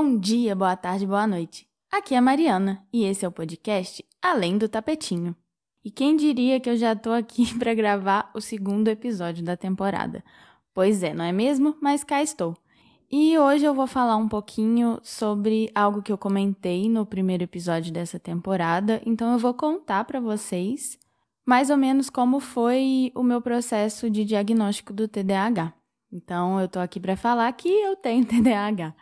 Bom dia, boa tarde, boa noite. Aqui é a Mariana e esse é o podcast Além do Tapetinho. E quem diria que eu já tô aqui para gravar o segundo episódio da temporada? Pois é, não é mesmo? Mas cá estou. E hoje eu vou falar um pouquinho sobre algo que eu comentei no primeiro episódio dessa temporada, então eu vou contar para vocês mais ou menos como foi o meu processo de diagnóstico do TDAH. Então eu tô aqui para falar que eu tenho TDAH.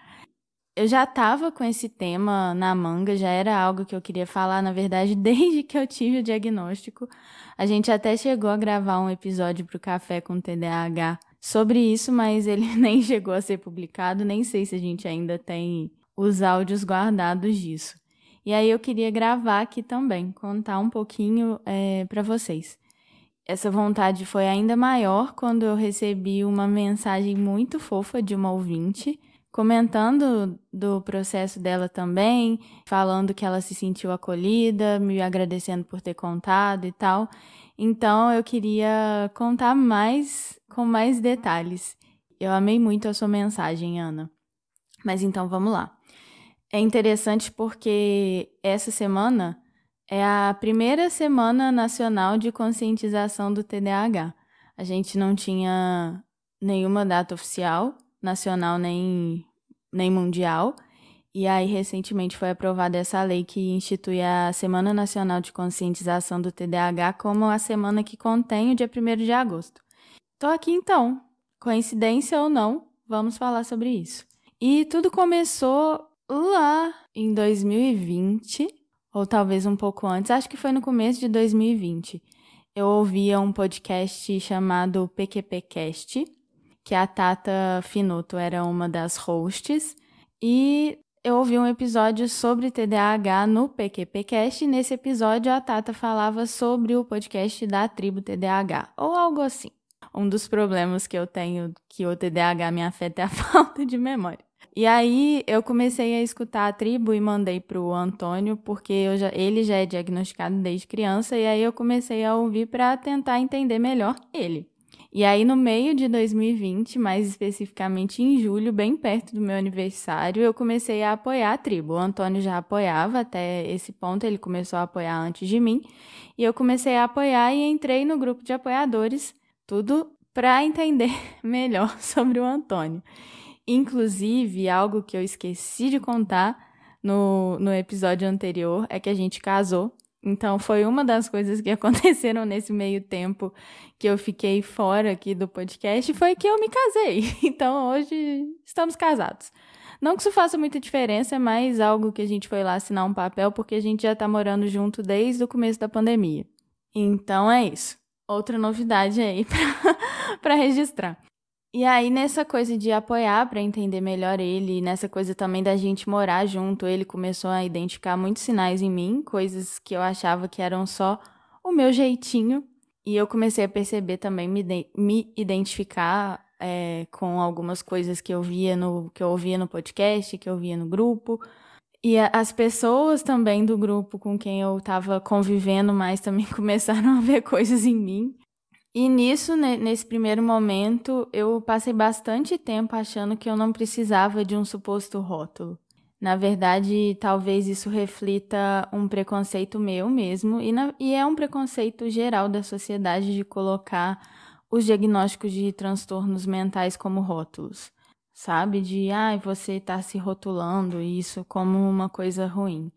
Eu já estava com esse tema na manga, já era algo que eu queria falar, na verdade, desde que eu tive o diagnóstico. A gente até chegou a gravar um episódio para o Café com TDAH sobre isso, mas ele nem chegou a ser publicado, nem sei se a gente ainda tem os áudios guardados disso. E aí eu queria gravar aqui também, contar um pouquinho é, para vocês. Essa vontade foi ainda maior quando eu recebi uma mensagem muito fofa de uma ouvinte comentando do processo dela também, falando que ela se sentiu acolhida, me agradecendo por ter contado e tal. Então eu queria contar mais com mais detalhes. Eu amei muito a sua mensagem, Ana. Mas então vamos lá. É interessante porque essa semana é a primeira semana nacional de conscientização do TDAH. A gente não tinha nenhuma data oficial, nacional nem, nem mundial. E aí, recentemente, foi aprovada essa lei que institui a Semana Nacional de Conscientização do TDAH como a semana que contém o dia 1 de agosto. Tô aqui então. Coincidência ou não, vamos falar sobre isso. E tudo começou lá em 2020, ou talvez um pouco antes, acho que foi no começo de 2020. Eu ouvia um podcast chamado PQPcast, que a Tata Finuto era uma das hosts, e eu ouvi um episódio sobre TDAH no PQPcast, e nesse episódio a Tata falava sobre o podcast da tribo TDAH, ou algo assim um dos problemas que eu tenho que o TDAH me afeta é a falta de memória. E aí eu comecei a escutar a tribo e mandei pro Antônio, porque já, ele já é diagnosticado desde criança, e aí eu comecei a ouvir para tentar entender melhor ele. E aí, no meio de 2020, mais especificamente em julho, bem perto do meu aniversário, eu comecei a apoiar a tribo. O Antônio já apoiava até esse ponto, ele começou a apoiar antes de mim. E eu comecei a apoiar e entrei no grupo de apoiadores tudo para entender melhor sobre o Antônio. Inclusive, algo que eu esqueci de contar no, no episódio anterior é que a gente casou. Então, foi uma das coisas que aconteceram nesse meio tempo que eu fiquei fora aqui do podcast, foi que eu me casei. Então, hoje estamos casados. Não que isso faça muita diferença, é mais algo que a gente foi lá assinar um papel, porque a gente já está morando junto desde o começo da pandemia. Então, é isso outra novidade aí para registrar. E aí, nessa coisa de apoiar para entender melhor ele, nessa coisa também da gente morar junto, ele começou a identificar muitos sinais em mim, coisas que eu achava que eram só o meu jeitinho. E eu comecei a perceber também, me, me identificar é, com algumas coisas que eu via no que eu ouvia no podcast, que eu via no grupo, e as pessoas também do grupo com quem eu estava convivendo mais também começaram a ver coisas em mim. E nisso, nesse primeiro momento, eu passei bastante tempo achando que eu não precisava de um suposto rótulo. Na verdade, talvez isso reflita um preconceito meu mesmo, e, na, e é um preconceito geral da sociedade de colocar os diagnósticos de transtornos mentais como rótulos sabe? De, ah, você tá se rotulando isso como uma coisa ruim.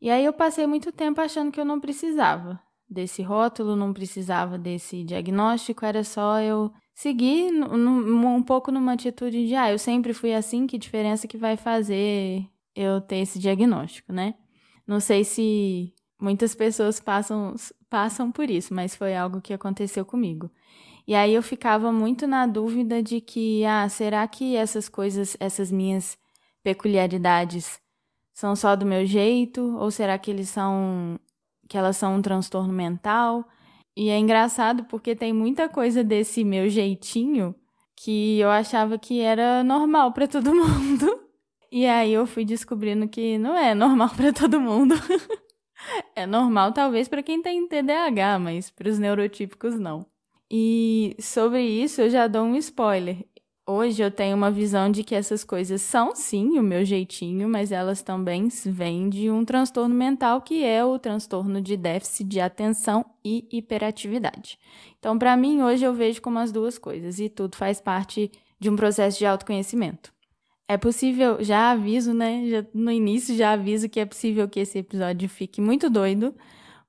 E aí eu passei muito tempo achando que eu não precisava desse rótulo, não precisava desse diagnóstico, era só eu seguir um pouco numa atitude de, ah, eu sempre fui assim, que diferença que vai fazer eu ter esse diagnóstico, né? Não sei se muitas pessoas passam, passam por isso, mas foi algo que aconteceu comigo. E aí eu ficava muito na dúvida de que, ah, será que essas coisas, essas minhas peculiaridades são só do meu jeito ou será que eles são que elas são um transtorno mental? E é engraçado porque tem muita coisa desse meu jeitinho que eu achava que era normal para todo mundo. E aí eu fui descobrindo que não é normal para todo mundo. é normal talvez para quem tem TDAH, mas para os neurotípicos não. E sobre isso eu já dou um spoiler. Hoje eu tenho uma visão de que essas coisas são sim o meu jeitinho, mas elas também vêm de um transtorno mental que é o transtorno de déficit de atenção e hiperatividade. Então, para mim, hoje eu vejo como as duas coisas e tudo faz parte de um processo de autoconhecimento. É possível, já aviso, né? Já, no início já aviso que é possível que esse episódio fique muito doido,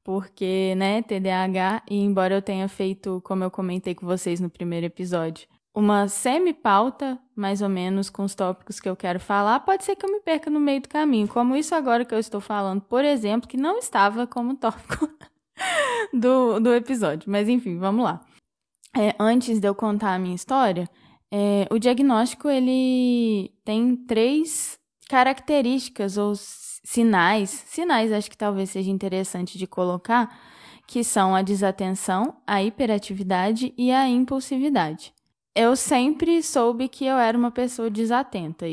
porque, né, TDAH, e embora eu tenha feito, como eu comentei com vocês no primeiro episódio, uma semi-pauta, mais ou menos, com os tópicos que eu quero falar, pode ser que eu me perca no meio do caminho, como isso agora que eu estou falando, por exemplo, que não estava como tópico do, do episódio. Mas enfim, vamos lá. É, antes de eu contar a minha história, é, o diagnóstico ele tem três características ou sinais, sinais acho que talvez seja interessante de colocar, que são a desatenção, a hiperatividade e a impulsividade eu sempre soube que eu era uma pessoa desatenta.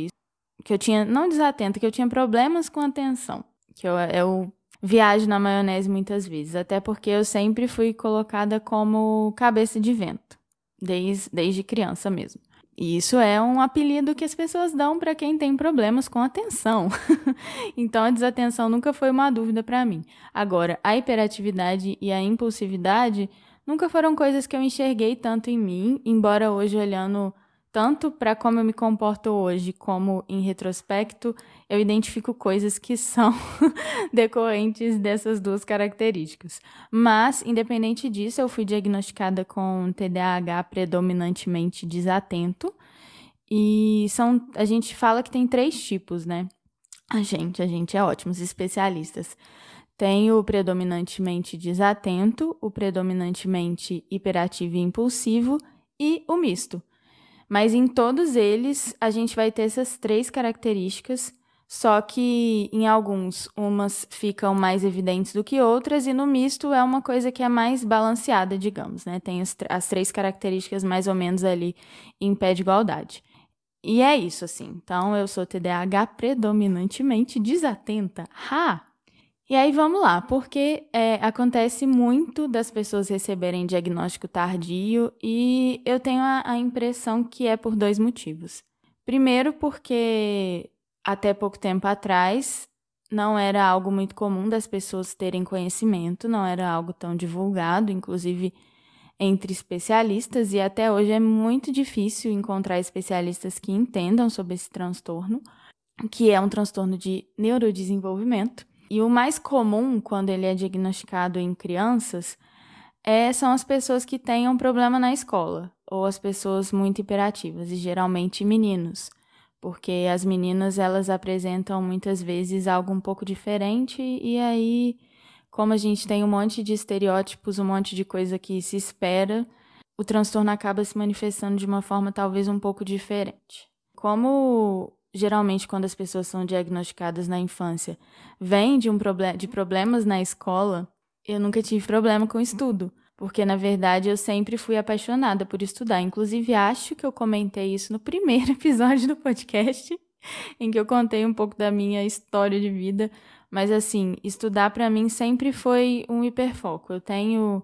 Que eu tinha, não desatenta, que eu tinha problemas com atenção. Que eu, eu viajo na maionese muitas vezes. Até porque eu sempre fui colocada como cabeça de vento. Desde, desde criança mesmo. E isso é um apelido que as pessoas dão para quem tem problemas com atenção. então a desatenção nunca foi uma dúvida para mim. Agora, a hiperatividade e a impulsividade nunca foram coisas que eu enxerguei tanto em mim, embora hoje olhando tanto para como eu me comporto hoje, como em retrospecto, eu identifico coisas que são decorrentes dessas duas características. Mas, independente disso, eu fui diagnosticada com TDAH predominantemente desatento. E são, a gente fala que tem três tipos, né? A gente, a gente é ótimo, os especialistas. Tem o predominantemente desatento, o predominantemente hiperativo e impulsivo e o misto. Mas em todos eles, a gente vai ter essas três características, só que em alguns, umas ficam mais evidentes do que outras, e no misto é uma coisa que é mais balanceada, digamos, né? Tem as, as três características mais ou menos ali em pé de igualdade. E é isso, assim. Então, eu sou TDAH predominantemente desatenta. Ha! E aí vamos lá, porque é, acontece muito das pessoas receberem diagnóstico tardio e eu tenho a, a impressão que é por dois motivos. Primeiro, porque até pouco tempo atrás não era algo muito comum das pessoas terem conhecimento, não era algo tão divulgado, inclusive entre especialistas, e até hoje é muito difícil encontrar especialistas que entendam sobre esse transtorno, que é um transtorno de neurodesenvolvimento. E o mais comum quando ele é diagnosticado em crianças é, são as pessoas que têm um problema na escola, ou as pessoas muito hiperativas, e geralmente meninos, porque as meninas elas apresentam muitas vezes algo um pouco diferente, e aí, como a gente tem um monte de estereótipos, um monte de coisa que se espera, o transtorno acaba se manifestando de uma forma talvez um pouco diferente. Como geralmente quando as pessoas são diagnosticadas na infância, vem de um problema de problemas na escola, eu nunca tive problema com estudo, porque na verdade eu sempre fui apaixonada por estudar. Inclusive acho que eu comentei isso no primeiro episódio do podcast, em que eu contei um pouco da minha história de vida, mas assim, estudar para mim sempre foi um hiperfoco. Eu tenho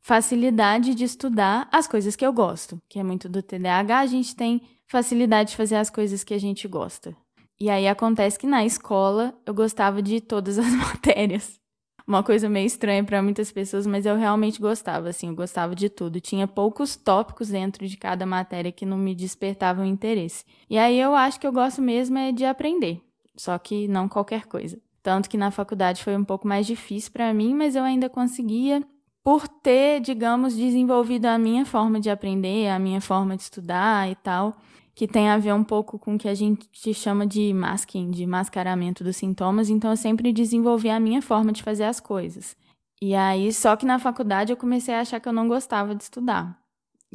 facilidade de estudar as coisas que eu gosto, que é muito do TDAH, a gente tem facilidade de fazer as coisas que a gente gosta. E aí acontece que na escola eu gostava de todas as matérias. Uma coisa meio estranha para muitas pessoas, mas eu realmente gostava, assim, eu gostava de tudo. Tinha poucos tópicos dentro de cada matéria que não me despertavam interesse. E aí eu acho que eu gosto mesmo é de aprender, só que não qualquer coisa. Tanto que na faculdade foi um pouco mais difícil para mim, mas eu ainda conseguia por ter, digamos, desenvolvido a minha forma de aprender, a minha forma de estudar e tal que tem a ver um pouco com o que a gente chama de masking, de mascaramento dos sintomas, então eu sempre desenvolvi a minha forma de fazer as coisas. E aí, só que na faculdade eu comecei a achar que eu não gostava de estudar.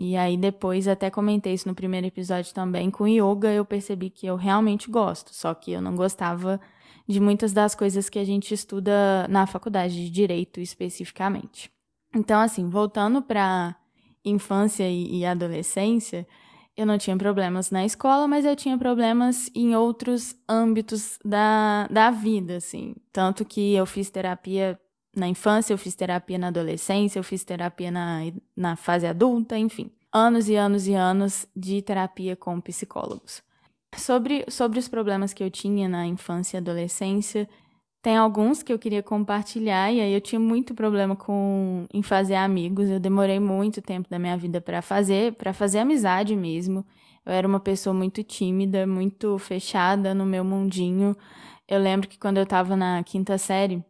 E aí depois até comentei isso no primeiro episódio também, com yoga eu percebi que eu realmente gosto, só que eu não gostava de muitas das coisas que a gente estuda na faculdade de direito especificamente. Então assim, voltando para infância e adolescência, eu não tinha problemas na escola, mas eu tinha problemas em outros âmbitos da, da vida, assim. Tanto que eu fiz terapia na infância, eu fiz terapia na adolescência, eu fiz terapia na, na fase adulta, enfim. anos e anos e anos de terapia com psicólogos. Sobre, sobre os problemas que eu tinha na infância e adolescência, tem alguns que eu queria compartilhar e aí eu tinha muito problema com em fazer amigos. Eu demorei muito tempo da minha vida para fazer, para fazer amizade mesmo. Eu era uma pessoa muito tímida, muito fechada no meu mundinho. Eu lembro que quando eu estava na quinta série,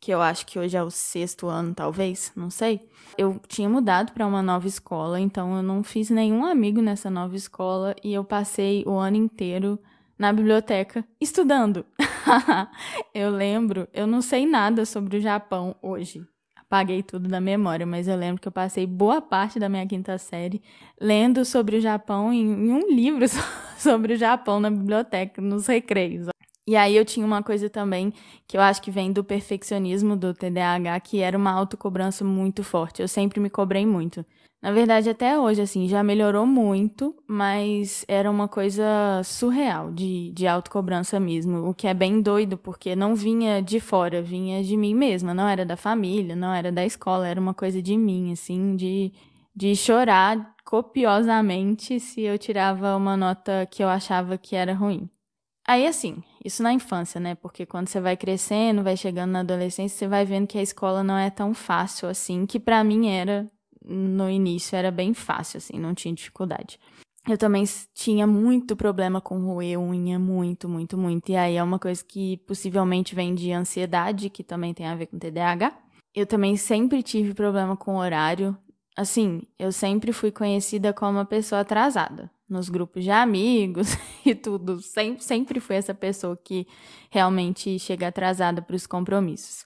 que eu acho que hoje é o sexto ano, talvez, não sei. Eu tinha mudado para uma nova escola, então eu não fiz nenhum amigo nessa nova escola e eu passei o ano inteiro na biblioteca estudando. eu lembro, eu não sei nada sobre o Japão hoje. Apaguei tudo da memória, mas eu lembro que eu passei boa parte da minha quinta série lendo sobre o Japão em, em um livro sobre o Japão na biblioteca, nos recreios. E aí eu tinha uma coisa também que eu acho que vem do perfeccionismo do TDAH, que era uma autocobrança muito forte. Eu sempre me cobrei muito. Na verdade, até hoje, assim, já melhorou muito, mas era uma coisa surreal de, de autocobrança mesmo. O que é bem doido, porque não vinha de fora, vinha de mim mesma. Não era da família, não era da escola, era uma coisa de mim, assim, de, de chorar copiosamente se eu tirava uma nota que eu achava que era ruim. Aí, assim, isso na infância, né? Porque quando você vai crescendo, vai chegando na adolescência, você vai vendo que a escola não é tão fácil assim, que para mim era no início, era bem fácil, assim, não tinha dificuldade. Eu também tinha muito problema com roer unha, muito, muito, muito. E aí é uma coisa que possivelmente vem de ansiedade, que também tem a ver com TDAH. Eu também sempre tive problema com horário. Assim, eu sempre fui conhecida como uma pessoa atrasada nos grupos de amigos e tudo. Sempre, sempre fui essa pessoa que realmente chega atrasada para os compromissos.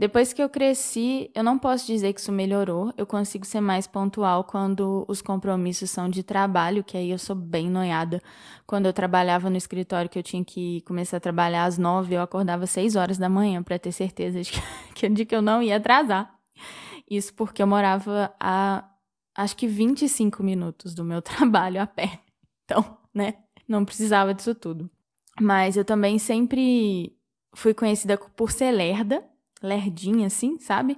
Depois que eu cresci, eu não posso dizer que isso melhorou. Eu consigo ser mais pontual quando os compromissos são de trabalho, que aí eu sou bem noiada. Quando eu trabalhava no escritório, que eu tinha que começar a trabalhar às nove, eu acordava às seis horas da manhã para ter certeza de que, de que eu não ia atrasar. Isso porque eu morava a acho que 25 minutos do meu trabalho a pé. Então, né, não precisava disso tudo. Mas eu também sempre fui conhecida por ser lerda, lerdinha assim, sabe?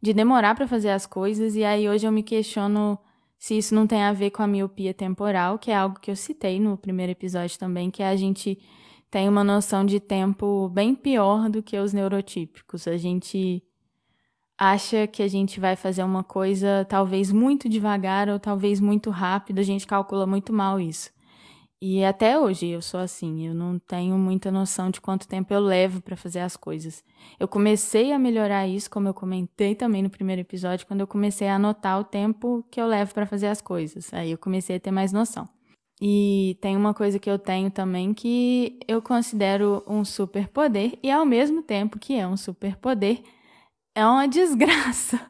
De demorar para fazer as coisas e aí hoje eu me questiono se isso não tem a ver com a miopia temporal, que é algo que eu citei no primeiro episódio também, que é a gente tem uma noção de tempo bem pior do que os neurotípicos. A gente acha que a gente vai fazer uma coisa talvez muito devagar ou talvez muito rápido, a gente calcula muito mal isso. E até hoje eu sou assim, eu não tenho muita noção de quanto tempo eu levo para fazer as coisas. Eu comecei a melhorar isso, como eu comentei também no primeiro episódio, quando eu comecei a anotar o tempo que eu levo para fazer as coisas. Aí eu comecei a ter mais noção. E tem uma coisa que eu tenho também que eu considero um superpoder e ao mesmo tempo que é um superpoder, é uma desgraça.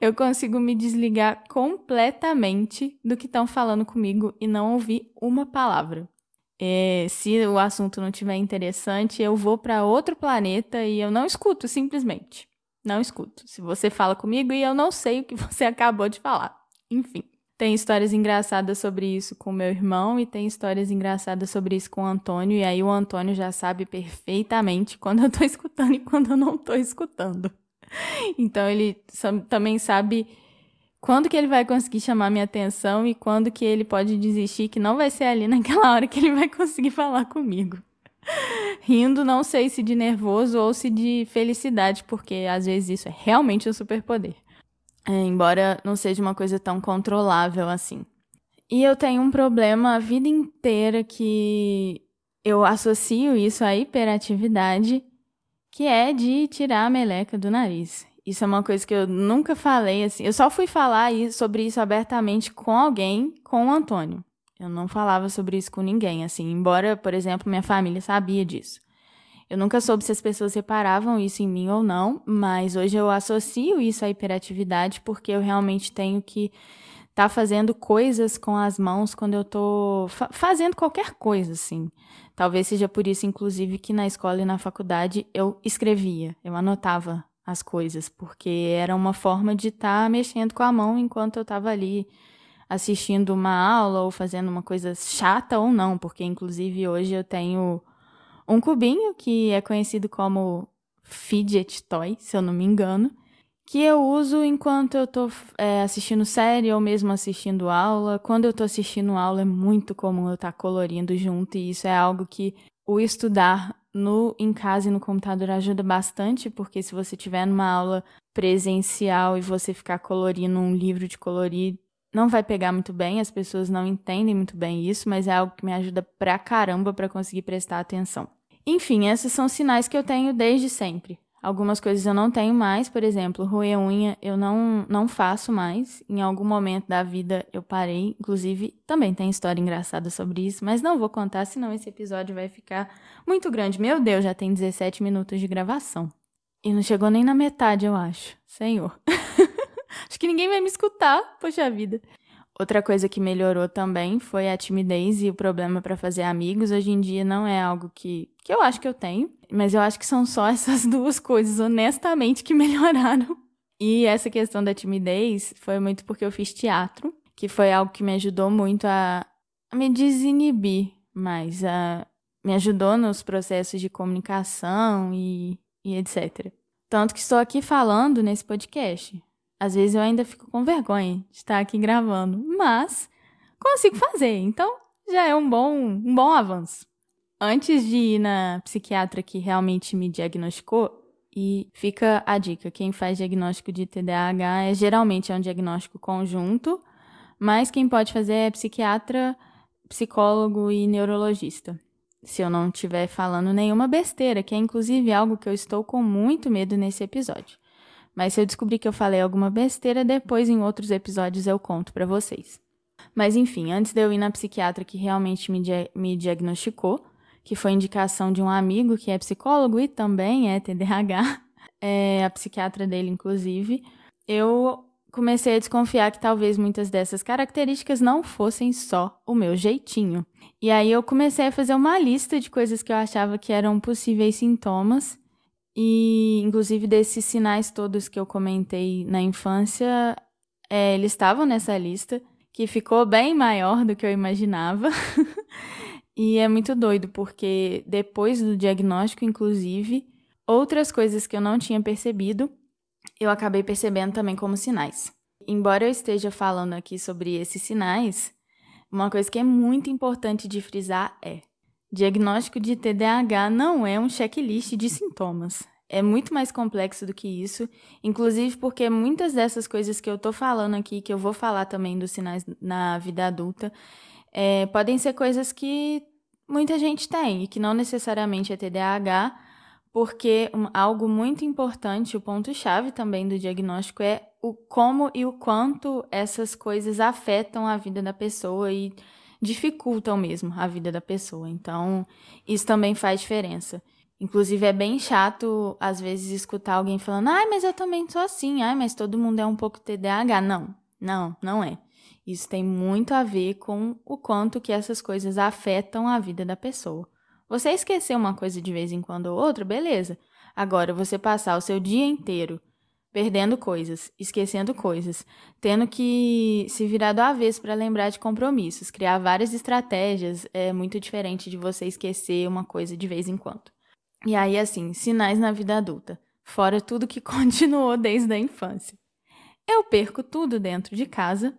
Eu consigo me desligar completamente do que estão falando comigo e não ouvir uma palavra. É, se o assunto não tiver interessante, eu vou para outro planeta e eu não escuto, simplesmente. Não escuto. Se você fala comigo e eu não sei o que você acabou de falar. Enfim. Tem histórias engraçadas sobre isso com meu irmão e tem histórias engraçadas sobre isso com o Antônio. E aí o Antônio já sabe perfeitamente quando eu tô escutando e quando eu não tô escutando. Então ele também sabe quando que ele vai conseguir chamar minha atenção e quando que ele pode desistir, que não vai ser ali naquela hora que ele vai conseguir falar comigo. Rindo, não sei se de nervoso ou se de felicidade, porque às vezes isso é realmente um superpoder. É, embora não seja uma coisa tão controlável assim. E eu tenho um problema a vida inteira que eu associo isso à hiperatividade, que é de tirar a meleca do nariz. Isso é uma coisa que eu nunca falei assim. Eu só fui falar sobre isso abertamente com alguém, com o Antônio. Eu não falava sobre isso com ninguém, assim, embora, por exemplo, minha família sabia disso. Eu nunca soube se as pessoas reparavam isso em mim ou não, mas hoje eu associo isso à hiperatividade porque eu realmente tenho que estar tá fazendo coisas com as mãos quando eu estou fa fazendo qualquer coisa, assim. Talvez seja por isso, inclusive, que na escola e na faculdade eu escrevia, eu anotava as coisas, porque era uma forma de estar tá mexendo com a mão enquanto eu estava ali assistindo uma aula ou fazendo uma coisa chata ou não, porque inclusive hoje eu tenho um cubinho que é conhecido como fidget toy, se eu não me engano, que eu uso enquanto eu tô é, assistindo série ou mesmo assistindo aula. Quando eu tô assistindo aula é muito comum eu estar tá colorindo junto e isso é algo que o estudar no em casa e no computador ajuda bastante, porque se você tiver numa aula presencial e você ficar colorindo um livro de colorir, não vai pegar muito bem, as pessoas não entendem muito bem isso, mas é algo que me ajuda pra caramba para conseguir prestar atenção. Enfim, esses são sinais que eu tenho desde sempre. Algumas coisas eu não tenho mais, por exemplo, roer unha eu não, não faço mais. Em algum momento da vida eu parei. Inclusive, também tem história engraçada sobre isso, mas não vou contar, senão esse episódio vai ficar muito grande. Meu Deus, já tem 17 minutos de gravação. E não chegou nem na metade, eu acho. Senhor. acho que ninguém vai me escutar, poxa vida. Outra coisa que melhorou também foi a timidez e o problema para fazer amigos. Hoje em dia não é algo que, que eu acho que eu tenho, mas eu acho que são só essas duas coisas, honestamente, que melhoraram. E essa questão da timidez foi muito porque eu fiz teatro, que foi algo que me ajudou muito a, me desinibir mais, a, me ajudou nos processos de comunicação e, e etc. Tanto que estou aqui falando nesse podcast. Às vezes eu ainda fico com vergonha de estar aqui gravando, mas consigo fazer, então já é um bom, um bom avanço. Antes de ir na psiquiatra que realmente me diagnosticou, e fica a dica: quem faz diagnóstico de TDAH é geralmente é um diagnóstico conjunto, mas quem pode fazer é psiquiatra, psicólogo e neurologista. Se eu não estiver falando nenhuma besteira, que é inclusive algo que eu estou com muito medo nesse episódio. Mas se eu descobrir que eu falei alguma besteira, depois em outros episódios eu conto para vocês. Mas enfim, antes de eu ir na psiquiatra que realmente me, dia me diagnosticou, que foi indicação de um amigo que é psicólogo e também é TDAH, é a psiquiatra dele, inclusive, eu comecei a desconfiar que talvez muitas dessas características não fossem só o meu jeitinho. E aí eu comecei a fazer uma lista de coisas que eu achava que eram possíveis sintomas e, inclusive, desses sinais todos que eu comentei na infância, é, eles estavam nessa lista, que ficou bem maior do que eu imaginava. e é muito doido, porque depois do diagnóstico, inclusive, outras coisas que eu não tinha percebido, eu acabei percebendo também como sinais. Embora eu esteja falando aqui sobre esses sinais, uma coisa que é muito importante de frisar é: Diagnóstico de TDAH não é um checklist de sintomas. É muito mais complexo do que isso, inclusive porque muitas dessas coisas que eu tô falando aqui, que eu vou falar também dos sinais na vida adulta, é, podem ser coisas que muita gente tem e que não necessariamente é TDAH, porque um, algo muito importante, o ponto-chave também do diagnóstico é o como e o quanto essas coisas afetam a vida da pessoa e dificultam mesmo a vida da pessoa. Então, isso também faz diferença. Inclusive, é bem chato, às vezes, escutar alguém falando: ai, mas eu também sou assim, ai, mas todo mundo é um pouco TDAH. Não, não, não é. Isso tem muito a ver com o quanto que essas coisas afetam a vida da pessoa. Você esquecer uma coisa de vez em quando ou outra, beleza. Agora, você passar o seu dia inteiro perdendo coisas, esquecendo coisas, tendo que se virar do avesso para lembrar de compromissos, criar várias estratégias é muito diferente de você esquecer uma coisa de vez em quando. E aí, assim, sinais na vida adulta, fora tudo que continuou desde a infância. Eu perco tudo dentro de casa.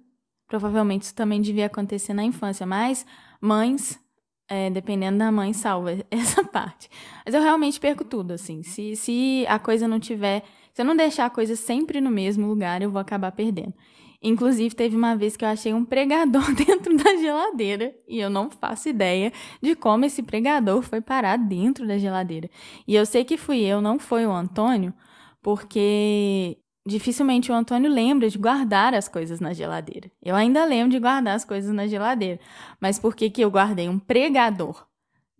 Provavelmente isso também devia acontecer na infância, mas mães, é, dependendo da mãe, salva essa parte. Mas eu realmente perco tudo, assim. Se, se a coisa não tiver se eu não deixar a coisa sempre no mesmo lugar, eu vou acabar perdendo. Inclusive, teve uma vez que eu achei um pregador dentro da geladeira e eu não faço ideia de como esse pregador foi parar dentro da geladeira. E eu sei que fui eu, não foi o Antônio, porque dificilmente o Antônio lembra de guardar as coisas na geladeira. Eu ainda lembro de guardar as coisas na geladeira, mas por que, que eu guardei um pregador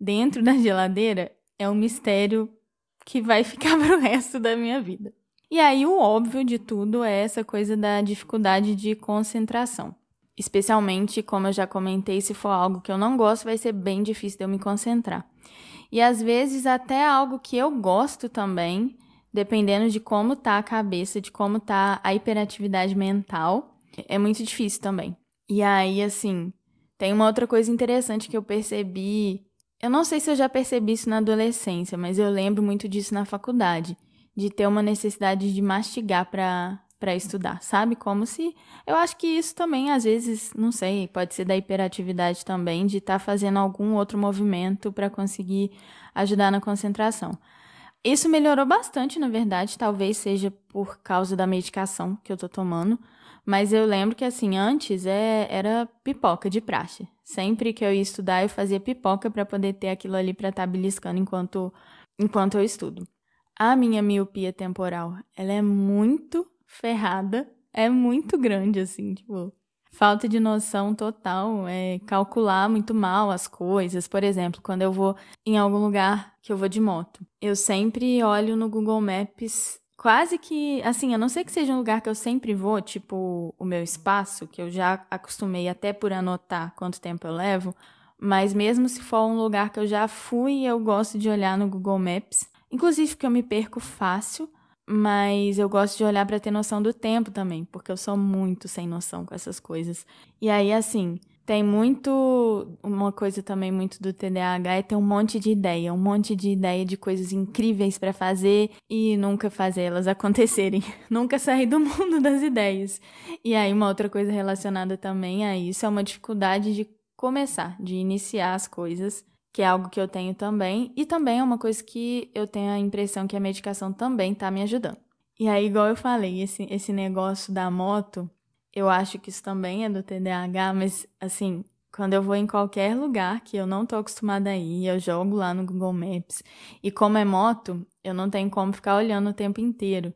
dentro da geladeira é um mistério que vai ficar para o resto da minha vida. E aí, o óbvio de tudo é essa coisa da dificuldade de concentração. Especialmente, como eu já comentei, se for algo que eu não gosto, vai ser bem difícil de eu me concentrar. E às vezes, até algo que eu gosto também, dependendo de como tá a cabeça, de como tá a hiperatividade mental, é muito difícil também. E aí, assim, tem uma outra coisa interessante que eu percebi. Eu não sei se eu já percebi isso na adolescência, mas eu lembro muito disso na faculdade de ter uma necessidade de mastigar para para estudar, sabe? Como se eu acho que isso também às vezes, não sei, pode ser da hiperatividade também de estar tá fazendo algum outro movimento para conseguir ajudar na concentração. Isso melhorou bastante, na verdade, talvez seja por causa da medicação que eu tô tomando, mas eu lembro que assim, antes é, era pipoca de praxe. Sempre que eu ia estudar, eu fazia pipoca para poder ter aquilo ali para estar tá beliscando enquanto enquanto eu estudo. A minha miopia temporal, ela é muito ferrada, é muito grande, assim, tipo, falta de noção total, é calcular muito mal as coisas. Por exemplo, quando eu vou em algum lugar que eu vou de moto, eu sempre olho no Google Maps quase que, assim, a não ser que seja um lugar que eu sempre vou, tipo o meu espaço, que eu já acostumei até por anotar quanto tempo eu levo, mas mesmo se for um lugar que eu já fui, eu gosto de olhar no Google Maps Inclusive porque eu me perco fácil, mas eu gosto de olhar para ter noção do tempo também, porque eu sou muito sem noção com essas coisas. E aí, assim, tem muito. Uma coisa também muito do TDAH é ter um monte de ideia, um monte de ideia de coisas incríveis para fazer e nunca fazer elas acontecerem. nunca sair do mundo das ideias. E aí, uma outra coisa relacionada também a isso é uma dificuldade de começar, de iniciar as coisas que é algo que eu tenho também, e também é uma coisa que eu tenho a impressão que a medicação também tá me ajudando. E aí, igual eu falei, esse, esse negócio da moto, eu acho que isso também é do TDAH, mas assim, quando eu vou em qualquer lugar que eu não tô acostumada a ir, eu jogo lá no Google Maps. E como é moto, eu não tenho como ficar olhando o tempo inteiro.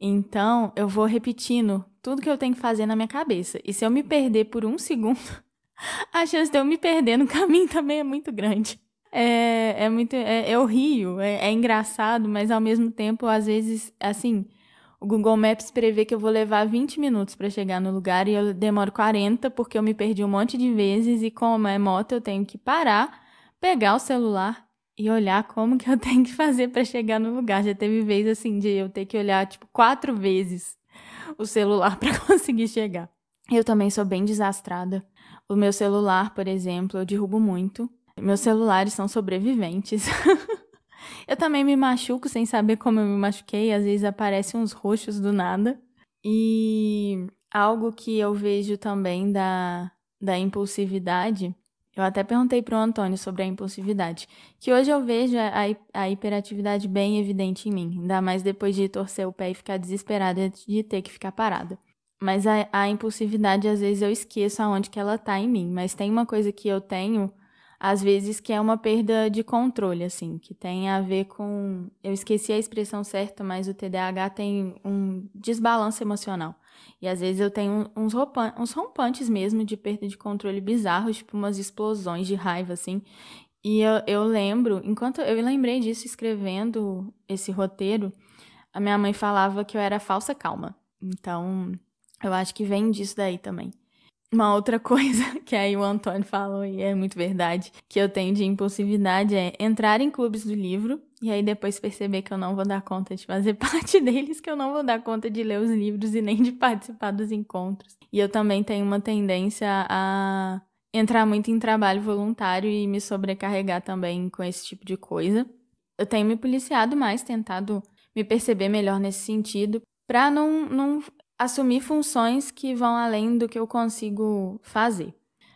Então, eu vou repetindo tudo que eu tenho que fazer na minha cabeça. E se eu me perder por um segundo, a chance de eu me perder no caminho também é muito grande. É, é muito. É, eu rio, é, é engraçado, mas ao mesmo tempo, às vezes, assim, o Google Maps prevê que eu vou levar 20 minutos para chegar no lugar e eu demoro 40 porque eu me perdi um monte de vezes e como é moto eu tenho que parar, pegar o celular e olhar como que eu tenho que fazer para chegar no lugar. Já teve vez assim de eu ter que olhar tipo quatro vezes o celular para conseguir chegar. Eu também sou bem desastrada. O meu celular, por exemplo, eu derrubo muito. Meus celulares são sobreviventes. eu também me machuco sem saber como eu me machuquei, às vezes aparecem uns roxos do nada. E algo que eu vejo também da, da impulsividade, eu até perguntei para o Antônio sobre a impulsividade, que hoje eu vejo a, a hiperatividade bem evidente em mim, ainda mais depois de torcer o pé e ficar desesperada de ter que ficar parada. Mas a, a impulsividade, às vezes, eu esqueço aonde que ela tá em mim. Mas tem uma coisa que eu tenho às vezes que é uma perda de controle, assim, que tem a ver com. Eu esqueci a expressão certa, mas o TDAH tem um desbalanço emocional. E às vezes eu tenho uns, uns rompantes mesmo de perda de controle bizarros, tipo umas explosões de raiva, assim. E eu, eu lembro, enquanto eu lembrei disso escrevendo esse roteiro, a minha mãe falava que eu era falsa calma. Então, eu acho que vem disso daí também. Uma outra coisa que aí o Antônio falou, e é muito verdade, que eu tenho de impulsividade é entrar em clubes do livro e aí depois perceber que eu não vou dar conta de fazer parte deles, que eu não vou dar conta de ler os livros e nem de participar dos encontros. E eu também tenho uma tendência a entrar muito em trabalho voluntário e me sobrecarregar também com esse tipo de coisa. Eu tenho me policiado mais, tentado me perceber melhor nesse sentido, para não, não assumir funções que vão além do que eu consigo fazer.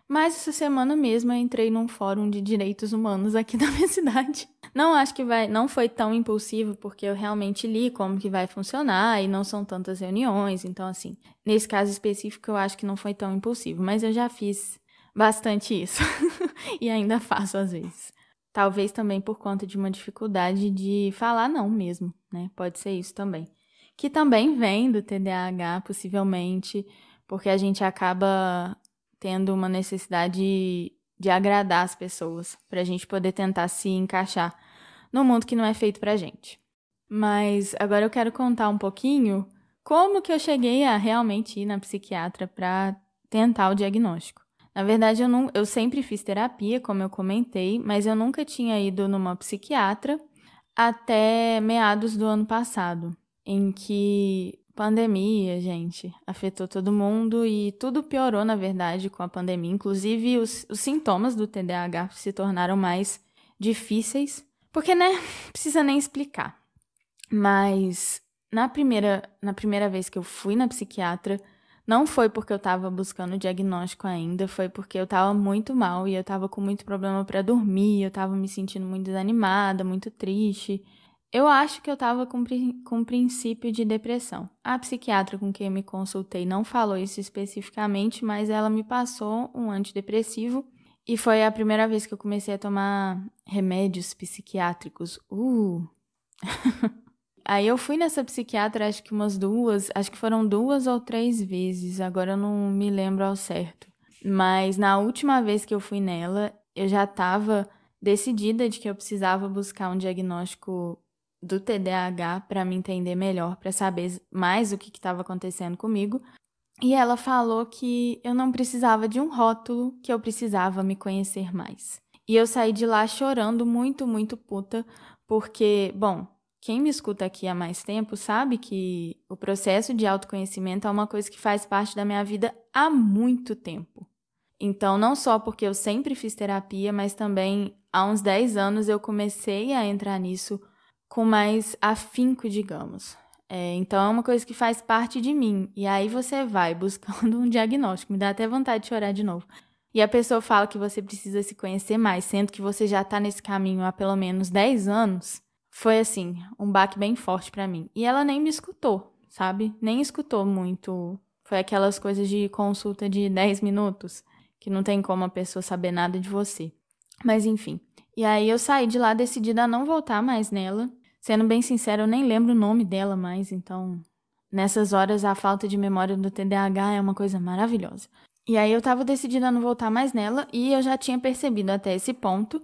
Mas essa semana mesmo eu entrei num fórum de direitos humanos aqui da minha cidade. Não acho que vai, não foi tão impulsivo porque eu realmente li como que vai funcionar e não são tantas reuniões, então assim, nesse caso específico eu acho que não foi tão impulsivo, mas eu já fiz bastante isso e ainda faço às vezes. Talvez também por conta de uma dificuldade de falar não mesmo, né? Pode ser isso também que também vem do TDAH, possivelmente, porque a gente acaba tendo uma necessidade de agradar as pessoas, para a gente poder tentar se encaixar no mundo que não é feito para gente. Mas agora eu quero contar um pouquinho como que eu cheguei a realmente ir na psiquiatra para tentar o diagnóstico. Na verdade, eu, não, eu sempre fiz terapia, como eu comentei, mas eu nunca tinha ido numa psiquiatra até meados do ano passado em que pandemia, gente, afetou todo mundo e tudo piorou, na verdade, com a pandemia. Inclusive, os, os sintomas do TDAH se tornaram mais difíceis, porque, né, precisa nem explicar. Mas na primeira, na primeira vez que eu fui na psiquiatra, não foi porque eu estava buscando diagnóstico ainda, foi porque eu estava muito mal e eu estava com muito problema para dormir, eu estava me sentindo muito desanimada, muito triste. Eu acho que eu estava com, com princípio de depressão. A psiquiatra com quem eu me consultei não falou isso especificamente, mas ela me passou um antidepressivo e foi a primeira vez que eu comecei a tomar remédios psiquiátricos. Uh! Aí eu fui nessa psiquiatra, acho que umas duas, acho que foram duas ou três vezes, agora eu não me lembro ao certo. Mas na última vez que eu fui nela, eu já estava decidida de que eu precisava buscar um diagnóstico do TDAH para me entender melhor, para saber mais o que estava acontecendo comigo. E ela falou que eu não precisava de um rótulo, que eu precisava me conhecer mais. E eu saí de lá chorando muito, muito puta, porque, bom, quem me escuta aqui há mais tempo sabe que o processo de autoconhecimento é uma coisa que faz parte da minha vida há muito tempo. Então, não só porque eu sempre fiz terapia, mas também há uns 10 anos eu comecei a entrar nisso com mais afinco, digamos. É, então, é uma coisa que faz parte de mim. E aí você vai buscando um diagnóstico. Me dá até vontade de chorar de novo. E a pessoa fala que você precisa se conhecer mais, sendo que você já está nesse caminho há pelo menos 10 anos foi assim, um baque bem forte para mim. E ela nem me escutou, sabe? Nem escutou muito. Foi aquelas coisas de consulta de 10 minutos, que não tem como a pessoa saber nada de você. Mas enfim. E aí eu saí de lá decidida a não voltar mais nela. Sendo bem sincero, eu nem lembro o nome dela mais, então nessas horas a falta de memória do TDAH é uma coisa maravilhosa. E aí eu tava decidida a não voltar mais nela e eu já tinha percebido até esse ponto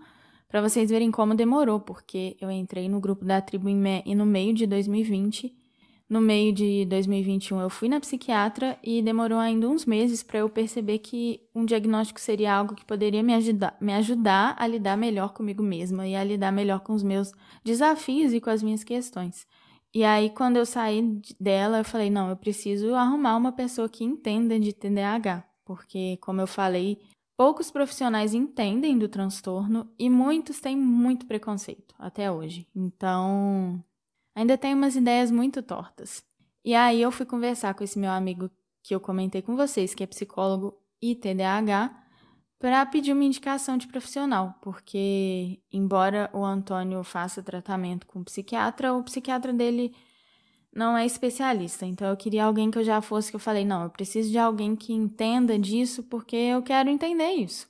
para vocês verem como demorou, porque eu entrei no grupo da tribo e no meio de 2020. No meio de 2021 eu fui na psiquiatra e demorou ainda uns meses para eu perceber que um diagnóstico seria algo que poderia me ajudar, me ajudar a lidar melhor comigo mesma e a lidar melhor com os meus desafios e com as minhas questões. E aí, quando eu saí dela, eu falei: não, eu preciso arrumar uma pessoa que entenda de TDAH, porque, como eu falei, Poucos profissionais entendem do transtorno e muitos têm muito preconceito até hoje. Então, ainda tem umas ideias muito tortas. E aí eu fui conversar com esse meu amigo que eu comentei com vocês, que é psicólogo e TDAH, para pedir uma indicação de profissional, porque embora o Antônio faça tratamento com psiquiatra, o psiquiatra dele não é especialista. Então eu queria alguém que eu já fosse que eu falei, não, eu preciso de alguém que entenda disso porque eu quero entender isso.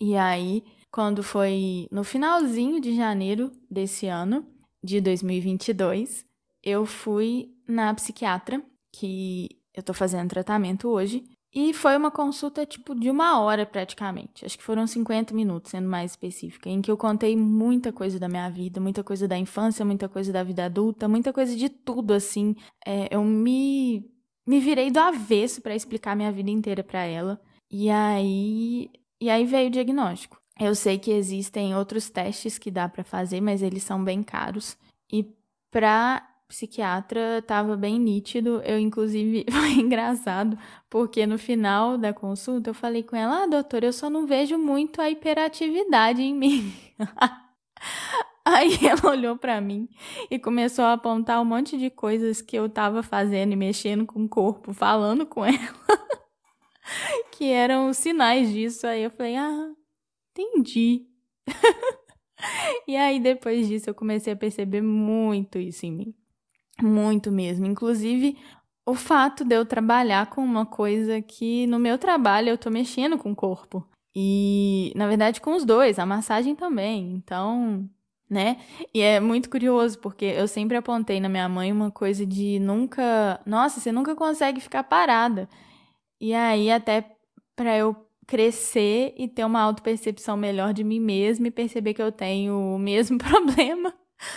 E aí, quando foi no finalzinho de janeiro desse ano, de 2022, eu fui na psiquiatra, que eu tô fazendo tratamento hoje, e foi uma consulta, tipo, de uma hora praticamente. Acho que foram 50 minutos, sendo mais específica, em que eu contei muita coisa da minha vida, muita coisa da infância, muita coisa da vida adulta, muita coisa de tudo, assim. É, eu me, me virei do avesso para explicar minha vida inteira para ela. E aí, e aí veio o diagnóstico. Eu sei que existem outros testes que dá para fazer, mas eles são bem caros. E para psiquiatra estava bem nítido. Eu, inclusive, foi engraçado, porque no final da consulta eu falei com ela: Ah, doutora, eu só não vejo muito a hiperatividade em mim. Aí ela olhou para mim e começou a apontar um monte de coisas que eu estava fazendo e mexendo com o corpo, falando com ela, que eram sinais disso. Aí eu falei: Ah, entendi. e aí depois disso eu comecei a perceber muito isso em mim. Muito mesmo. Inclusive, o fato de eu trabalhar com uma coisa que no meu trabalho eu tô mexendo com o corpo. E, na verdade, com os dois, a massagem também. Então, né? E é muito curioso, porque eu sempre apontei na minha mãe uma coisa de nunca. Nossa, você nunca consegue ficar parada. E aí, até para eu crescer e ter uma autopercepção melhor de mim mesma e perceber que eu tenho o mesmo problema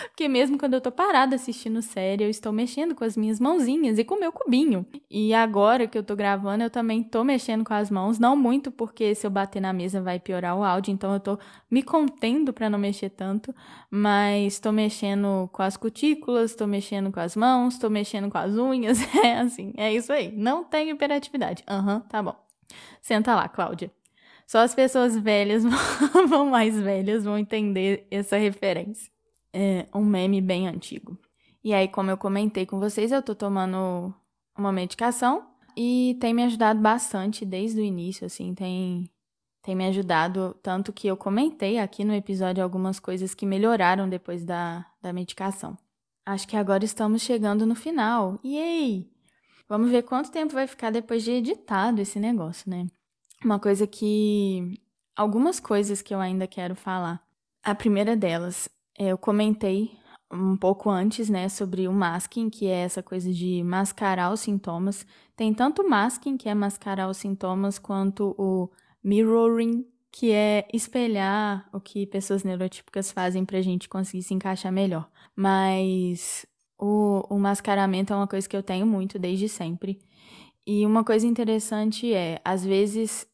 porque mesmo quando eu tô parada assistindo série, eu estou mexendo com as minhas mãozinhas e com o meu cubinho. E agora que eu tô gravando, eu também tô mexendo com as mãos, não muito porque se eu bater na mesa vai piorar o áudio, então eu tô me contendo para não mexer tanto, mas tô mexendo com as cutículas, tô mexendo com as mãos, tô mexendo com as unhas, é assim, é isso aí. Não tenho hiperatividade. Aham, uhum, tá bom. Senta lá, Cláudia. Só as pessoas velhas vão mais velhas vão entender essa referência é um meme bem antigo. E aí, como eu comentei com vocês, eu tô tomando uma medicação e tem me ajudado bastante desde o início, assim, tem tem me ajudado, tanto que eu comentei aqui no episódio algumas coisas que melhoraram depois da, da medicação. Acho que agora estamos chegando no final. E aí? Vamos ver quanto tempo vai ficar depois de editado esse negócio, né? Uma coisa que. Algumas coisas que eu ainda quero falar. A primeira delas, eu comentei um pouco antes, né, sobre o masking, que é essa coisa de mascarar os sintomas. Tem tanto o masking, que é mascarar os sintomas, quanto o mirroring, que é espelhar o que pessoas neurotípicas fazem para a gente conseguir se encaixar melhor. Mas o, o mascaramento é uma coisa que eu tenho muito desde sempre. E uma coisa interessante é, às vezes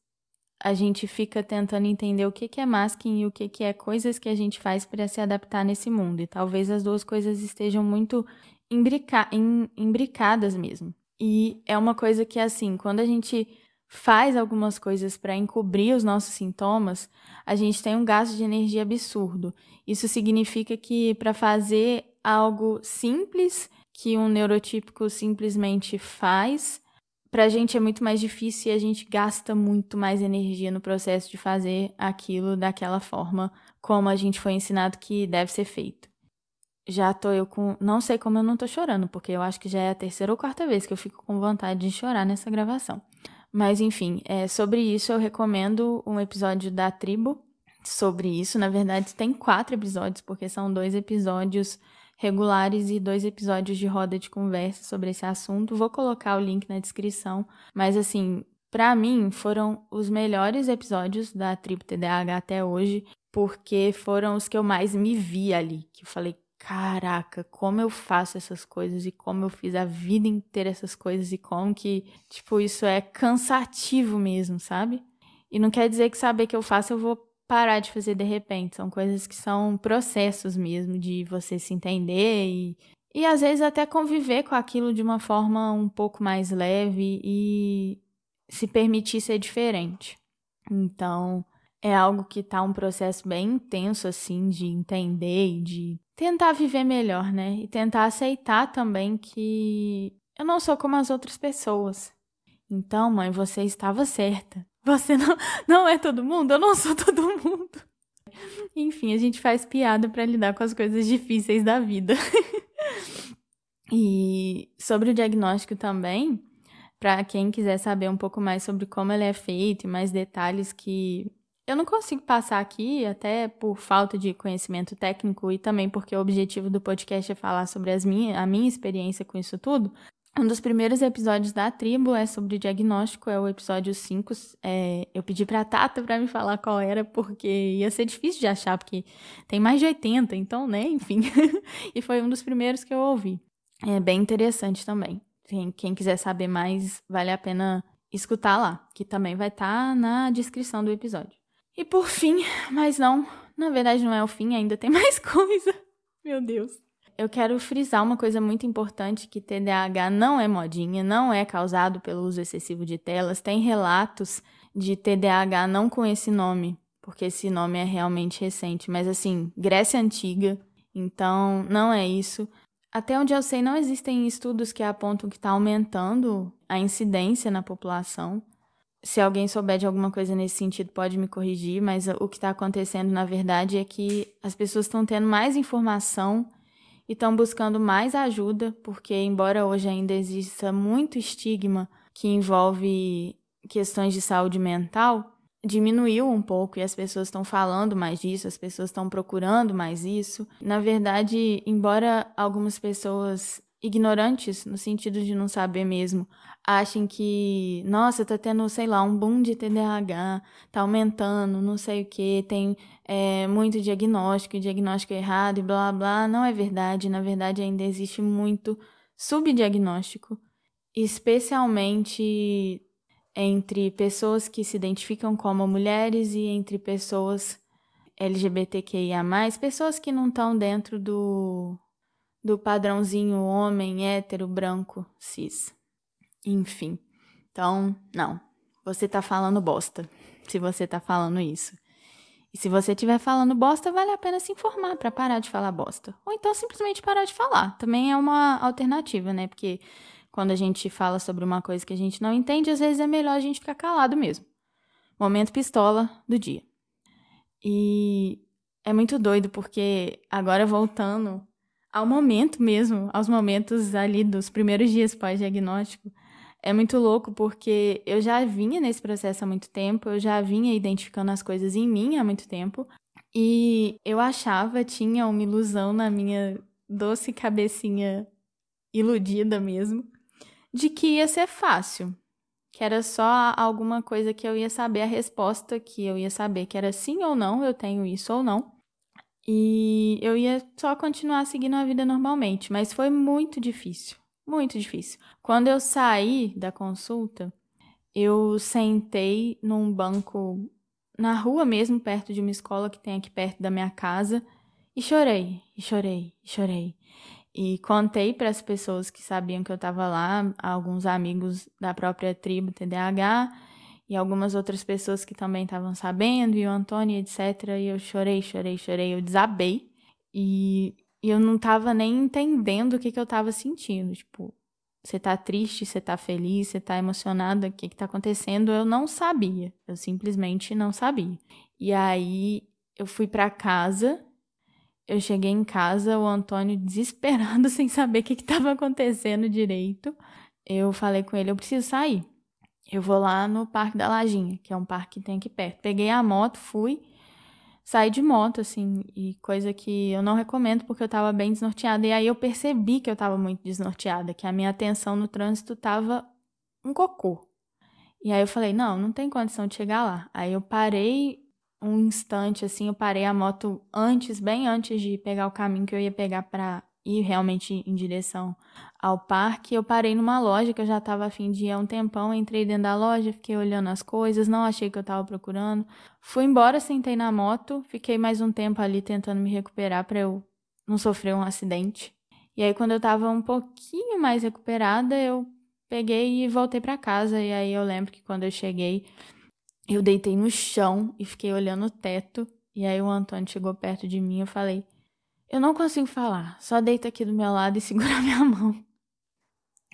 a gente fica tentando entender o que, que é masking e o que, que é coisas que a gente faz para se adaptar nesse mundo. E talvez as duas coisas estejam muito imbrica imbricadas mesmo. E é uma coisa que, assim, quando a gente faz algumas coisas para encobrir os nossos sintomas, a gente tem um gasto de energia absurdo. Isso significa que para fazer algo simples que um neurotípico simplesmente faz, para a gente é muito mais difícil e a gente gasta muito mais energia no processo de fazer aquilo daquela forma como a gente foi ensinado que deve ser feito. Já tô eu com. Não sei como eu não tô chorando, porque eu acho que já é a terceira ou quarta vez que eu fico com vontade de chorar nessa gravação. Mas enfim, é, sobre isso eu recomendo um episódio da tribo sobre isso. Na verdade, tem quatro episódios, porque são dois episódios regulares e dois episódios de roda de conversa sobre esse assunto. Vou colocar o link na descrição. Mas assim, para mim foram os melhores episódios da tribo TDAH até hoje, porque foram os que eu mais me vi ali. Que eu falei, caraca, como eu faço essas coisas e como eu fiz a vida inteira essas coisas e como que, tipo, isso é cansativo mesmo, sabe? E não quer dizer que saber que eu faço eu vou parar de fazer de repente. São coisas que são processos mesmo de você se entender e, e às vezes até conviver com aquilo de uma forma um pouco mais leve e se permitir ser diferente. Então, é algo que tá um processo bem intenso assim de entender e de tentar viver melhor, né? E tentar aceitar também que eu não sou como as outras pessoas. Então, mãe, você estava certa. Você não, não é todo mundo? Eu não sou todo mundo. Enfim, a gente faz piada para lidar com as coisas difíceis da vida. e sobre o diagnóstico também, para quem quiser saber um pouco mais sobre como ele é feito e mais detalhes que eu não consigo passar aqui, até por falta de conhecimento técnico e também porque o objetivo do podcast é falar sobre as minha, a minha experiência com isso tudo. Um dos primeiros episódios da tribo é sobre diagnóstico, é o episódio 5. É, eu pedi pra Tata pra me falar qual era, porque ia ser difícil de achar, porque tem mais de 80, então, né, enfim. e foi um dos primeiros que eu ouvi. É bem interessante também. Quem, quem quiser saber mais, vale a pena escutar lá, que também vai estar tá na descrição do episódio. E por fim, mas não, na verdade não é o fim, ainda tem mais coisa. Meu Deus. Eu quero frisar uma coisa muito importante que TDAH não é modinha, não é causado pelo uso excessivo de telas. Tem relatos de TDAH não com esse nome, porque esse nome é realmente recente, mas assim, Grécia antiga. Então, não é isso. Até onde eu sei, não existem estudos que apontam que está aumentando a incidência na população se alguém souber de alguma coisa nesse sentido, pode me corrigir, mas o que está acontecendo, na verdade, é que as pessoas estão tendo mais informação e estão buscando mais ajuda, porque, embora hoje ainda exista muito estigma que envolve questões de saúde mental, diminuiu um pouco e as pessoas estão falando mais disso, as pessoas estão procurando mais isso. Na verdade, embora algumas pessoas ignorantes, no sentido de não saber mesmo, achem que, nossa, tá tendo, sei lá, um boom de TDAH, tá aumentando, não sei o que, tem é, muito diagnóstico, diagnóstico errado e blá blá. Não é verdade. Na verdade, ainda existe muito subdiagnóstico, especialmente entre pessoas que se identificam como mulheres e entre pessoas LGBTQIA, pessoas que não estão dentro do, do padrãozinho homem, hétero, branco, cis. Enfim. Então, não. Você tá falando bosta se você tá falando isso. E se você estiver falando bosta, vale a pena se informar para parar de falar bosta. Ou então simplesmente parar de falar. Também é uma alternativa, né? Porque quando a gente fala sobre uma coisa que a gente não entende, às vezes é melhor a gente ficar calado mesmo. Momento pistola do dia. E é muito doido porque agora voltando ao momento mesmo, aos momentos ali dos primeiros dias pós-diagnóstico, é muito louco porque eu já vinha nesse processo há muito tempo, eu já vinha identificando as coisas em mim há muito tempo. E eu achava, tinha uma ilusão na minha doce cabecinha iludida mesmo, de que ia ser fácil. Que era só alguma coisa que eu ia saber a resposta, que eu ia saber que era sim ou não, eu tenho isso ou não. E eu ia só continuar seguindo a vida normalmente, mas foi muito difícil. Muito difícil. Quando eu saí da consulta, eu sentei num banco na rua mesmo, perto de uma escola que tem aqui perto da minha casa, e chorei, e chorei, e chorei. E contei para as pessoas que sabiam que eu estava lá, alguns amigos da própria tribo TDAH e algumas outras pessoas que também estavam sabendo, e o Antônio, etc. E eu chorei, chorei, chorei, eu desabei. E eu não tava nem entendendo o que, que eu tava sentindo. Tipo, você tá triste, você tá feliz, você tá emocionada, o que que tá acontecendo? Eu não sabia. Eu simplesmente não sabia. E aí eu fui para casa. Eu cheguei em casa, o Antônio desesperado, sem saber o que estava acontecendo direito. Eu falei com ele: eu preciso sair. Eu vou lá no Parque da Lajinha, que é um parque que tem aqui perto. Peguei a moto, fui sair de moto, assim, e coisa que eu não recomendo porque eu tava bem desnorteada. E aí eu percebi que eu tava muito desnorteada, que a minha atenção no trânsito tava um cocô. E aí eu falei, não, não tem condição de chegar lá. Aí eu parei um instante, assim, eu parei a moto antes, bem antes de pegar o caminho que eu ia pegar para ir realmente em direção ao parque, eu parei numa loja que eu já estava afim de ir há um tempão, entrei dentro da loja, fiquei olhando as coisas, não achei que eu estava procurando. Fui embora, sentei na moto, fiquei mais um tempo ali tentando me recuperar para eu não sofrer um acidente. E aí quando eu estava um pouquinho mais recuperada, eu peguei e voltei para casa. E aí eu lembro que quando eu cheguei, eu deitei no chão e fiquei olhando o teto. E aí o Antônio chegou perto de mim e eu falei: eu não consigo falar, só deita aqui do meu lado e segura minha mão.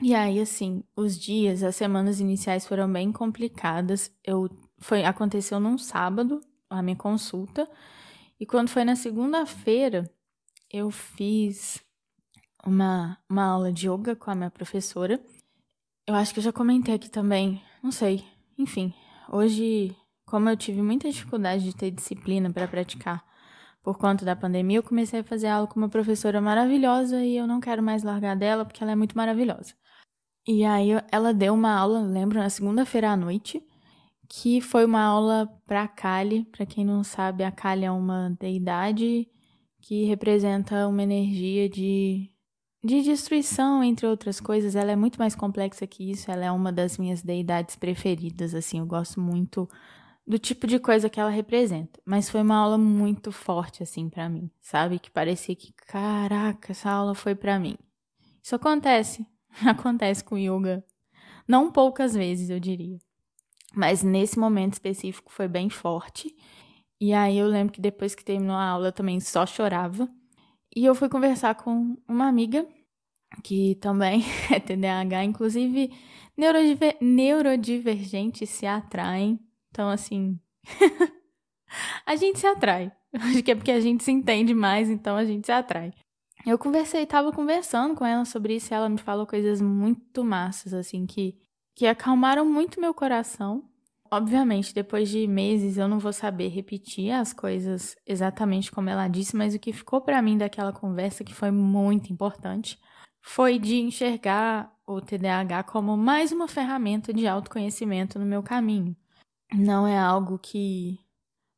E aí, assim, os dias, as semanas iniciais foram bem complicadas. Eu foi aconteceu num sábado a minha consulta e quando foi na segunda-feira eu fiz uma, uma aula de yoga com a minha professora. Eu acho que eu já comentei aqui também, não sei. Enfim, hoje, como eu tive muita dificuldade de ter disciplina para praticar por conta da pandemia, eu comecei a fazer aula com uma professora maravilhosa e eu não quero mais largar dela porque ela é muito maravilhosa. E aí ela deu uma aula, lembro, na segunda-feira à noite, que foi uma aula para Kali. Para quem não sabe, a Kali é uma deidade que representa uma energia de de destruição, entre outras coisas. Ela é muito mais complexa que isso. Ela é uma das minhas deidades preferidas, assim, eu gosto muito do tipo de coisa que ela representa. Mas foi uma aula muito forte, assim, para mim, sabe? Que parecia que, caraca, essa aula foi para mim. Isso acontece. acontece com yoga. Não poucas vezes, eu diria. Mas nesse momento específico foi bem forte. E aí eu lembro que depois que terminou a aula eu também só chorava. E eu fui conversar com uma amiga que também é TDAH, inclusive neurodiver neurodivergentes se atraem então, assim. a gente se atrai. Acho que é porque a gente se entende mais, então a gente se atrai. Eu conversei, tava conversando com ela sobre isso e ela me falou coisas muito massas, assim, que, que acalmaram muito meu coração. Obviamente, depois de meses eu não vou saber repetir as coisas exatamente como ela disse, mas o que ficou para mim daquela conversa, que foi muito importante, foi de enxergar o TDAH como mais uma ferramenta de autoconhecimento no meu caminho não é algo que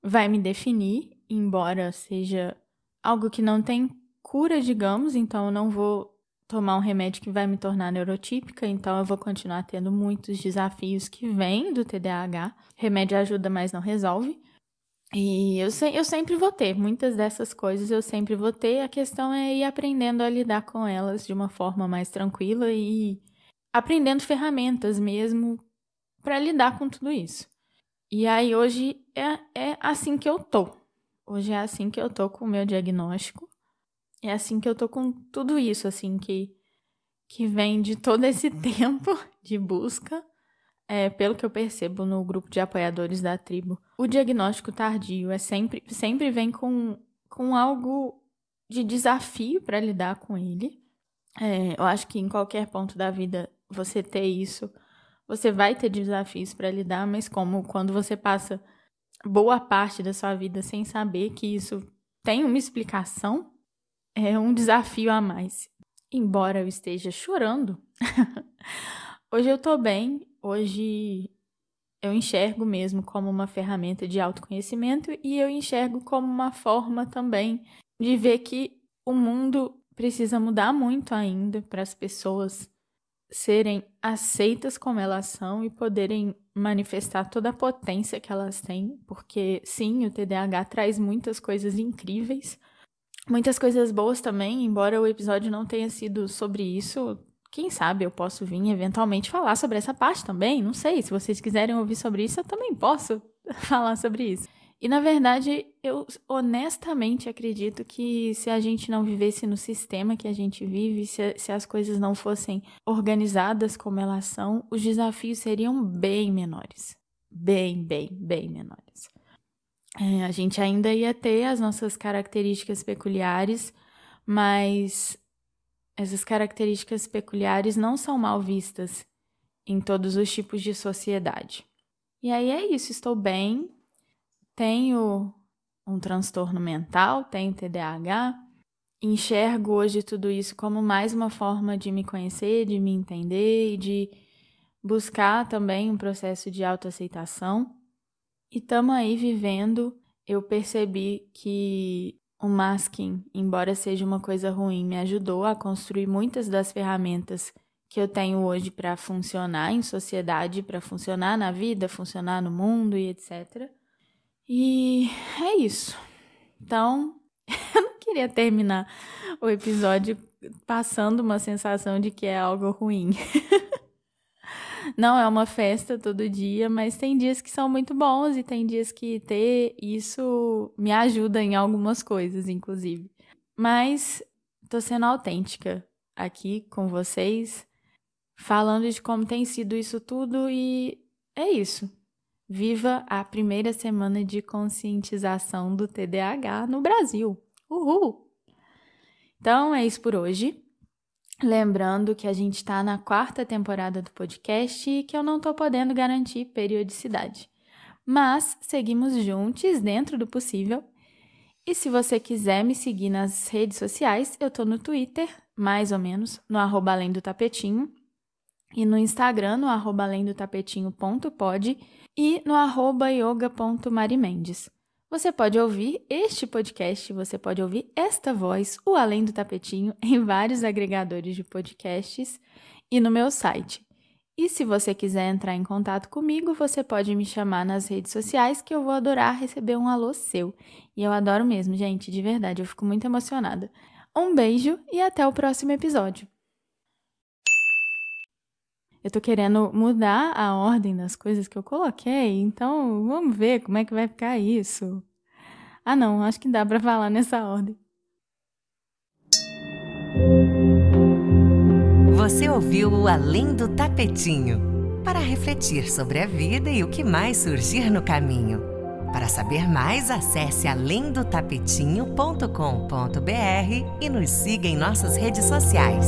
vai me definir, embora seja algo que não tem cura, digamos, então eu não vou tomar um remédio que vai me tornar neurotípica, então eu vou continuar tendo muitos desafios que vêm do TDAH. Remédio ajuda, mas não resolve. E eu, se, eu sempre vou ter, muitas dessas coisas eu sempre vou ter. A questão é ir aprendendo a lidar com elas de uma forma mais tranquila e aprendendo ferramentas mesmo para lidar com tudo isso. E aí hoje é, é assim que eu tô, Hoje é assim que eu tô com o meu diagnóstico. É assim que eu tô com tudo isso, assim, que, que vem de todo esse tempo de busca. É, pelo que eu percebo no grupo de apoiadores da tribo, o diagnóstico tardio é sempre, sempre vem com, com algo de desafio para lidar com ele. É, eu acho que em qualquer ponto da vida você ter isso, você vai ter desafios para lidar, mas como quando você passa boa parte da sua vida sem saber que isso tem uma explicação, é um desafio a mais. Embora eu esteja chorando, hoje eu tô bem, hoje eu enxergo mesmo como uma ferramenta de autoconhecimento e eu enxergo como uma forma também de ver que o mundo precisa mudar muito ainda para as pessoas serem aceitas como elas são e poderem manifestar toda a potência que elas têm, porque sim, o TDAH traz muitas coisas incríveis, muitas coisas boas também, embora o episódio não tenha sido sobre isso. Quem sabe eu posso vir eventualmente falar sobre essa parte também, não sei, se vocês quiserem ouvir sobre isso, eu também posso falar sobre isso. E na verdade, eu honestamente acredito que se a gente não vivesse no sistema que a gente vive, se, se, as coisas não fossem organizadas como elas são, os desafios seriam bem menores. Bem, bem, bem menores. É, a gente ainda ia ter as nossas características peculiares, mas essas características peculiares não são mal vistas em todos os tipos de sociedade. E aí é isso, estou bem, tenho um transtorno mental, tenho TDAH, enxergo hoje tudo isso como mais uma forma de me conhecer, de me entender e de buscar também um processo de autoaceitação. E estamos aí vivendo. Eu percebi que o masking, embora seja uma coisa ruim, me ajudou a construir muitas das ferramentas que eu tenho hoje para funcionar em sociedade, para funcionar na vida, funcionar no mundo e etc. E é isso. Então, eu não queria terminar o episódio passando uma sensação de que é algo ruim. não é uma festa todo dia, mas tem dias que são muito bons e tem dias que ter isso me ajuda em algumas coisas, inclusive. Mas tô sendo autêntica aqui com vocês, falando de como tem sido isso tudo e é isso. Viva a primeira semana de conscientização do TDAH no Brasil. Uhul! Então é isso por hoje. Lembrando que a gente está na quarta temporada do podcast e que eu não estou podendo garantir periodicidade. Mas seguimos juntos dentro do possível. E se você quiser me seguir nas redes sociais, eu estou no Twitter, mais ou menos, no arroba além do tapetinho, e no Instagram, no arroba além do tapetinho.pod e no arroba yoga.marimendes. Você pode ouvir este podcast, você pode ouvir esta voz, o Além do Tapetinho, em vários agregadores de podcasts e no meu site. E se você quiser entrar em contato comigo, você pode me chamar nas redes sociais que eu vou adorar receber um alô seu. E eu adoro mesmo, gente, de verdade, eu fico muito emocionada. Um beijo e até o próximo episódio. Eu tô querendo mudar a ordem das coisas que eu coloquei, então vamos ver como é que vai ficar isso. Ah, não, acho que dá para falar nessa ordem. Você ouviu o Além do Tapetinho para refletir sobre a vida e o que mais surgir no caminho. Para saber mais, acesse alendotapetinho.com.br e nos siga em nossas redes sociais.